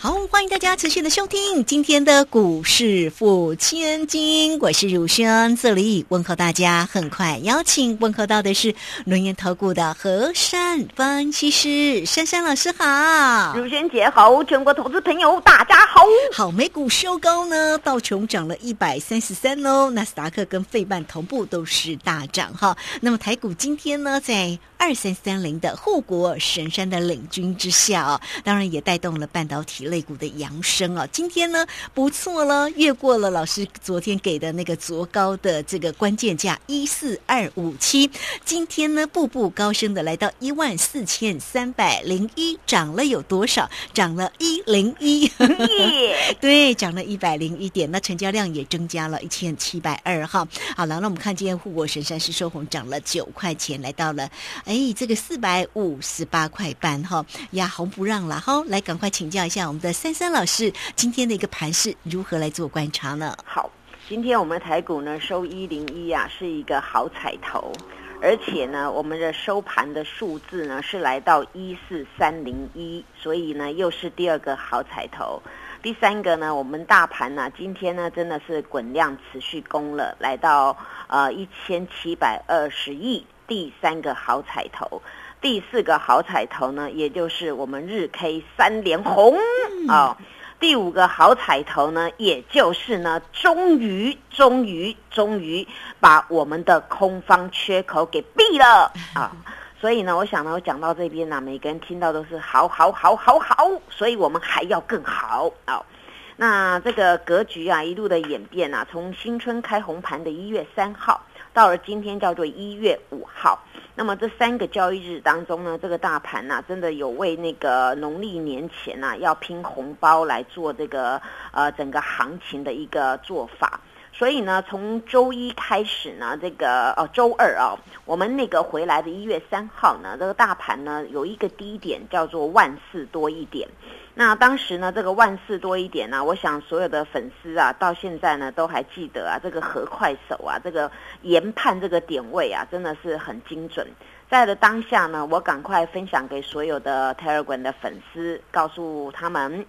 好，欢迎大家持续的收听今天的股市付千金，我是如轩，这里问候大家。很快邀请问候到的是轮研投顾的和善分析师珊珊老师，好，如轩姐好，全国投资朋友大家好。好，美股收高呢，道琼涨了一百三十三哦，纳斯达克跟费半同步都是大涨哈。那么台股今天呢，在二三三零的护国神山的领军之下啊，当然也带动了半导体类股的扬升啊。今天呢不错了，越过了老师昨天给的那个昨高的这个关键价一四二五七，今天呢步步高升的来到一万四千三百零一，涨了有多少？涨了一零一，对，涨了一百零一点。那成交量也增加了一千七百二哈。好了，那我们看今天护国神山是收红，涨了九块钱，来到了。哎，这个四百五十八块半哈，呀红不让了哈，来赶快请教一下我们的珊珊老师，今天的一个盘是如何来做观察呢？好，今天我们台股呢收一零一啊，是一个好彩头，而且呢，我们的收盘的数字呢是来到一四三零一，所以呢又是第二个好彩头。第三个呢，我们大盘呢今天呢真的是滚量持续攻了，来到呃一千七百二十亿。第三个好彩头，第四个好彩头呢，也就是我们日 K 三连红啊。第五个好彩头呢，也就是呢，终于、终于、终于把我们的空方缺口给闭了 啊。所以呢，我想呢，我讲到这边呢，每个人听到都是好好好好好，所以我们还要更好啊。那这个格局啊，一路的演变啊，从新春开红盘的一月三号。到了今天叫做一月五号，那么这三个交易日当中呢，这个大盘呐，真的有为那个农历年前呐要拼红包来做这个呃整个行情的一个做法。所以呢，从周一开始呢，这个哦周二啊，我们那个回来的一月三号呢，这个大盘呢有一个低点叫做万四多一点。那当时呢，这个万四多一点呢，我想所有的粉丝啊，到现在呢都还记得啊，这个和快手啊，这个研判这个点位啊，真的是很精准。在的当下呢，我赶快分享给所有的 Telegram 的粉丝，告诉他们，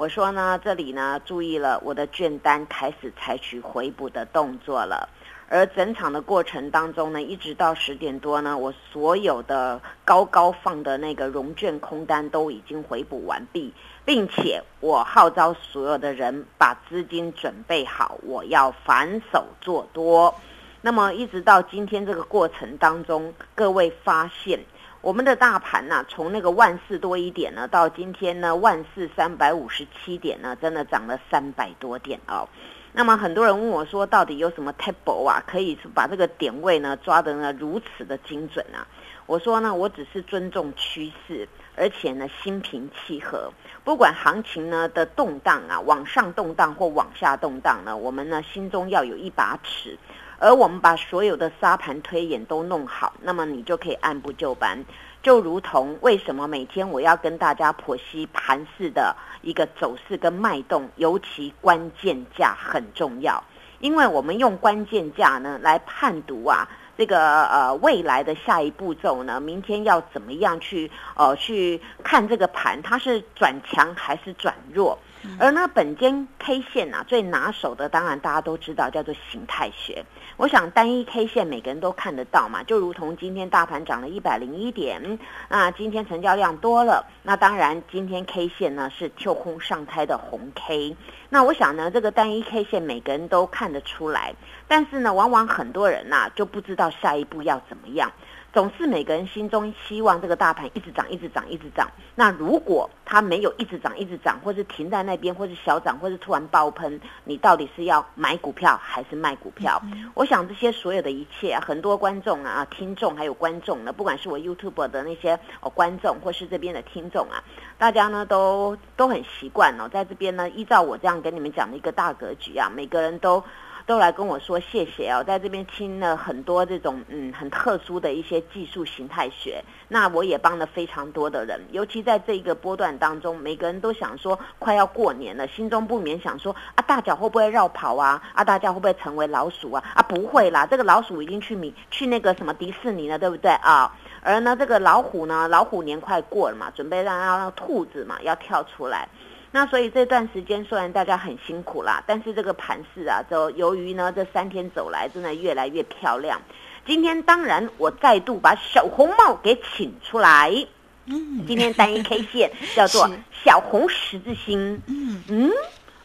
我说呢，这里呢注意了，我的券单开始采取回补的动作了。而整场的过程当中呢，一直到十点多呢，我所有的高高放的那个融券空单都已经回补完毕，并且我号召所有的人把资金准备好，我要反手做多。那么一直到今天这个过程当中，各位发现我们的大盘呐，从那个万四多一点呢，到今天呢万四三百五十七点呢，真的涨了三百多点哦。那么很多人问我说，到底有什么 table 啊，可以把这个点位呢抓得呢如此的精准啊？我说呢，我只是尊重趋势，而且呢心平气和，不管行情呢的动荡啊，往上动荡或往下动荡呢，我们呢心中要有一把尺，而我们把所有的沙盘推演都弄好，那么你就可以按部就班。就如同为什么每天我要跟大家剖析盘势的一个走势跟脉动，尤其关键价很重要，因为我们用关键价呢来判读啊，这个呃未来的下一步骤呢，明天要怎么样去呃去看这个盘，它是转强还是转弱？而呢本间 K 线啊最拿手的，当然大家都知道叫做形态学。我想单一 K 线每个人都看得到嘛，就如同今天大盘涨了一百零一点，那今天成交量多了，那当然今天 K 线呢是跳空上开的红 K，那我想呢这个单一 K 线每个人都看得出来，但是呢往往很多人呐就不知道下一步要怎么样。总是每个人心中希望这个大盘一直涨，一直涨，一直涨。那如果它没有一直涨，一直涨，或是停在那边，或是小涨，或是突然爆喷，你到底是要买股票还是卖股票？我想这些所有的一切，很多观众啊、听众还有观众呢，不管是我 YouTube 的那些哦观众，或是这边的听众啊，大家呢都都很习惯哦，在这边呢依照我这样跟你们讲的一个大格局啊，每个人都。都来跟我说谢谢哦，在这边听了很多这种嗯很特殊的一些技术形态学，那我也帮了非常多的人，尤其在这一个波段当中，每个人都想说快要过年了，心中不免想说啊大脚会不会绕跑啊？啊大家会不会成为老鼠啊？啊不会啦，这个老鼠已经去米去那个什么迪士尼了，对不对啊？而呢这个老虎呢，老虎年快过了嘛，准备让让兔子嘛要跳出来。那所以这段时间虽然大家很辛苦啦，但是这个盘势啊，就由于呢这三天走来真的越来越漂亮。今天当然我再度把小红帽给请出来。嗯，今天单一 K 线叫做 小红十字星。嗯嗯，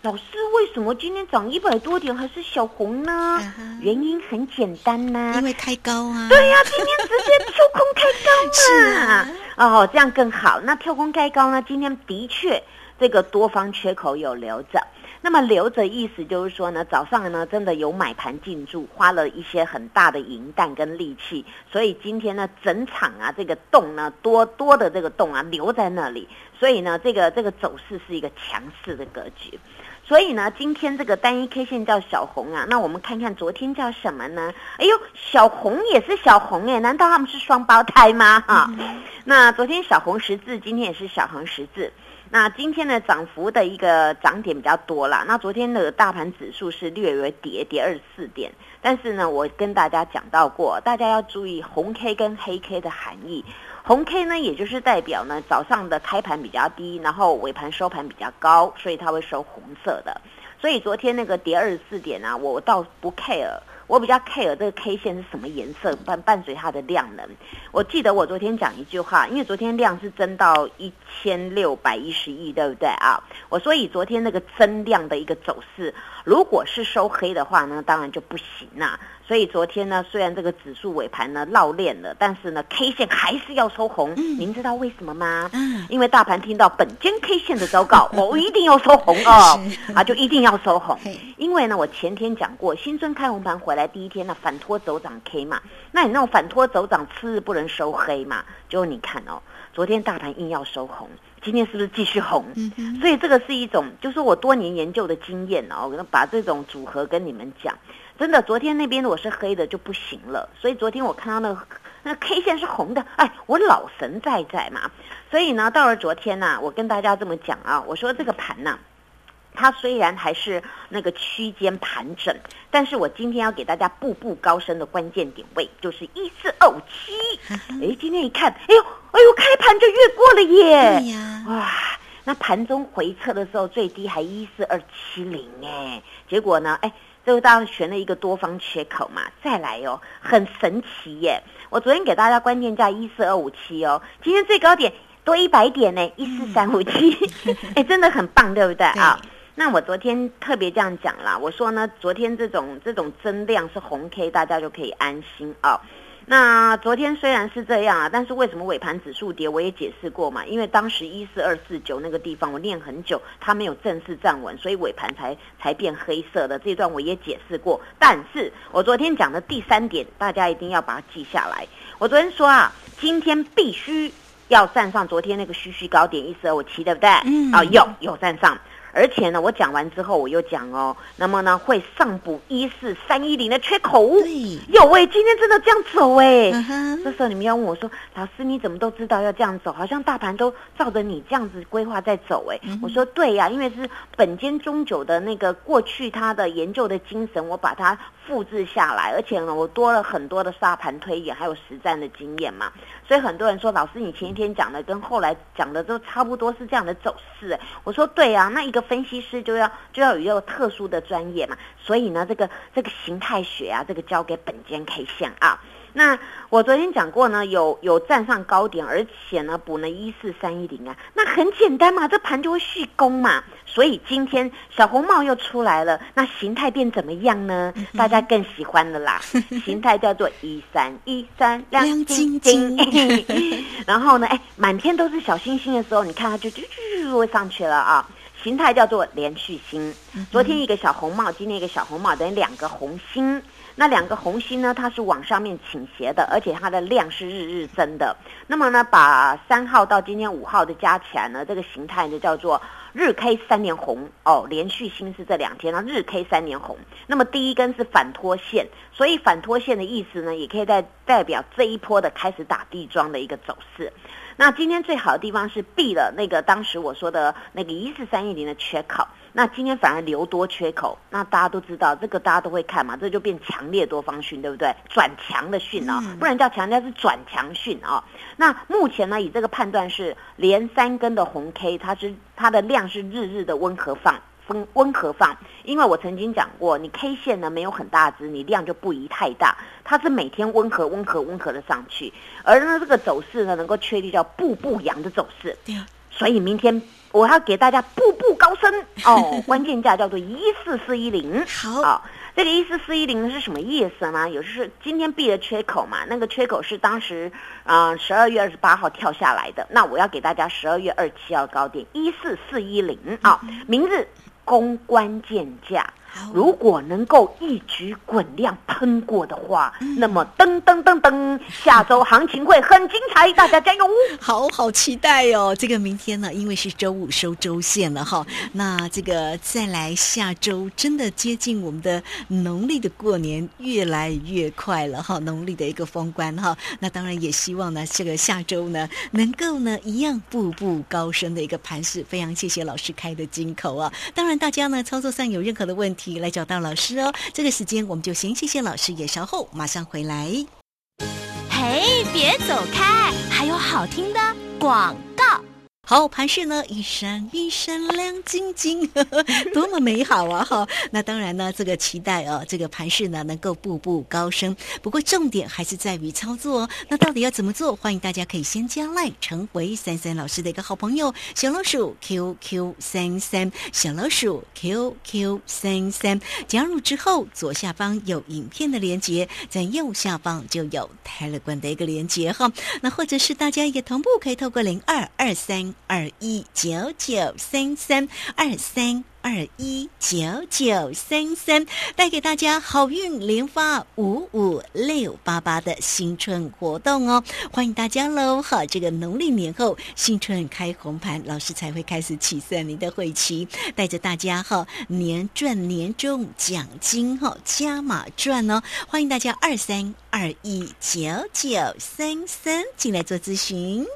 老师为什么今天涨一百多点还是小红呢？原因很简单呐，因为开高啊。对呀，今天直接跳空开高嘛。哦，这样更好。那跳空开高呢？今天的确。这个多方缺口有留着，那么留着意思就是说呢，早上呢真的有买盘进驻，花了一些很大的银弹跟力气，所以今天呢整场啊这个洞呢多多的这个洞啊留在那里，所以呢这个这个走势是一个强势的格局，所以呢今天这个单一 K 线叫小红啊，那我们看看昨天叫什么呢？哎呦，小红也是小红哎，难道他们是双胞胎吗？哈，那昨天小红十字，今天也是小红十字。那今天的涨幅的一个涨点比较多啦。那昨天的大盘指数是略微跌跌二十四点，但是呢，我跟大家讲到过，大家要注意红 K 跟黑 K 的含义。红 K 呢，也就是代表呢早上的开盘比较低，然后尾盘收盘比较高，所以它会收红色的。所以昨天那个跌二十四点啊，我倒不 care。我比较 care 这个 K 线是什么颜色，伴伴随它的量能。我记得我昨天讲一句话，因为昨天量是增到一千六百一十亿，对不对啊？我说以昨天那个增量的一个走势，如果是收黑的话呢，当然就不行啦。所以昨天呢，虽然这个指数尾盘呢绕链了，但是呢 K 线还是要收红。您知道为什么吗？嗯，因为大盘听到本间 K 线的昭告，我一定要收红哦，啊，就一定要收红。因为呢，我前天讲过，新春开红盘回来第一天呢，反托走涨 K 嘛，那你那种反托走涨，次日不能收黑嘛？就你看哦，昨天大盘硬要收红，今天是不是继续红？嗯所以这个是一种，就是我多年研究的经验哦，我把这种组合跟你们讲。真的，昨天那边如果是黑的就不行了，所以昨天我看到那个那 K 线是红的，哎，我老神在在嘛，所以呢，到了昨天呢，我跟大家这么讲啊，我说这个盘呢，它虽然还是那个区间盘整，但是我今天要给大家步步高升的关键点位就是一四二五七，哎，今天一看，哎呦，哎呦，开盘就越过了耶，哇，那盘中回撤的时候最低还一四二七零哎，结果呢，哎。这个当然选了一个多方缺口嘛，再来哦，很神奇耶！我昨天给大家关键价一四二五七哦，今天最高点多一百点呢，一四三五七，哎，真的很棒，对不对 啊？那我昨天特别这样讲啦，我说呢，昨天这种这种增量是红 K，大家就可以安心啊。那昨天虽然是这样啊，但是为什么尾盘指数跌？我也解释过嘛，因为当时一四二四九那个地方我练很久，它没有正式站稳，所以尾盘才才变黑色的。这段我也解释过，但是我昨天讲的第三点，大家一定要把它记下来。我昨天说啊，今天必须要站上昨天那个虚虚高点一四二五七，对不对？嗯。啊，有有站上。而且呢，我讲完之后，我又讲哦，那么呢，会上补一四三一零的缺口。有哎，今天真的这样走哎。这时候你们要问我说，老师你怎么都知道要这样走？好像大盘都照着你这样子规划在走哎。我说对呀，因为是本间中久的那个过去他的研究的精神，我把它复制下来，而且呢，我多了很多的沙盘推演，还有实战的经验嘛。所以很多人说，老师你前一天讲的跟后来讲的都差不多是这样的走势。我说对啊，那一个。分析师就要就要有一个特殊的专业嘛，所以呢，这个这个形态学啊，这个交给本间 K 线啊。那我昨天讲过呢，有有站上高点，而且呢补了一四三一零啊，那很简单嘛，这盘就会续攻嘛。所以今天小红帽又出来了，那形态变怎么样呢？大家更喜欢的啦，形态叫做一三一三亮晶晶。然后呢，哎，满天都是小星星的时候，你看它就就就会上去了啊。形态叫做连续星，昨天一个小红帽，今天一个小红帽，等于两个红星。那两个红星呢，它是往上面倾斜的，而且它的量是日日增的。那么呢，把三号到今天五号的加起来呢，这个形态呢叫做日 K 三连红哦，连续星是这两天，那日 K 三连红。那么第一根是反拖线，所以反拖线的意思呢，也可以代代表这一波的开始打地桩的一个走势。那今天最好的地方是避了那个当时我说的那个一四三一零的缺口，那今天反而留多缺口，那大家都知道这个大家都会看嘛，这就变强烈多方讯，对不对？转强的讯啊，不然叫强，调是转强讯啊。那目前呢，以这个判断是连三根的红 K，它是它的量是日日的温和放。温温和放，因为我曾经讲过，你 K 线呢没有很大只，你量就不宜太大。它是每天温和、温和、温和的上去，而呢这个走势呢能够确立叫步步阳的走势。所以明天我要给大家步步高升 哦，关键价叫做一四四一零。好，这个一四四一零是什么意思呢？也就是今天闭了缺口嘛，那个缺口是当时啊十二月二十八号跳下来的。那我要给大家十二月二七号高点一四四一零啊，明日。公关键价。如果能够一举滚量喷过的话，那么噔噔噔噔，下周行情会很精彩，大家加油！好好期待哦！这个明天呢，因为是周五收周线了哈，那这个再来下周真的接近我们的农历的过年，越来越快了哈，农历的一个封关哈。那当然也希望呢，这个下周呢，能够呢一样步步高升的一个盘势。非常谢谢老师开的金口啊！当然大家呢操作上有任何的问题。来找到老师哦，这个时间我们就先谢谢老师，也稍后马上回来。嘿，别走开，还有好听的广。好，盘势呢一闪一闪亮晶晶，呵 呵多么美好啊！哈，那当然呢，这个期待哦，这个盘势呢能够步步高升。不过重点还是在于操作哦。那到底要怎么做？欢迎大家可以先加 line 成为三三老师的一个好朋友，小老鼠 QQ 三三，小老鼠 QQ 三三。加入之后，左下方有影片的连接，在右下方就有 Telegram 的一个连接哈。那或者是大家也同步可以透过零二二三。二一九九三三二三二一九九三三，带给大家好运连发五五六八八的新春活动哦！欢迎大家喽！哈，这个农历年后新春开红盘，老师才会开始起算您的会期，带着大家哈年赚年终奖金哈加码赚哦！欢迎大家二三二一九九三三进来做咨询。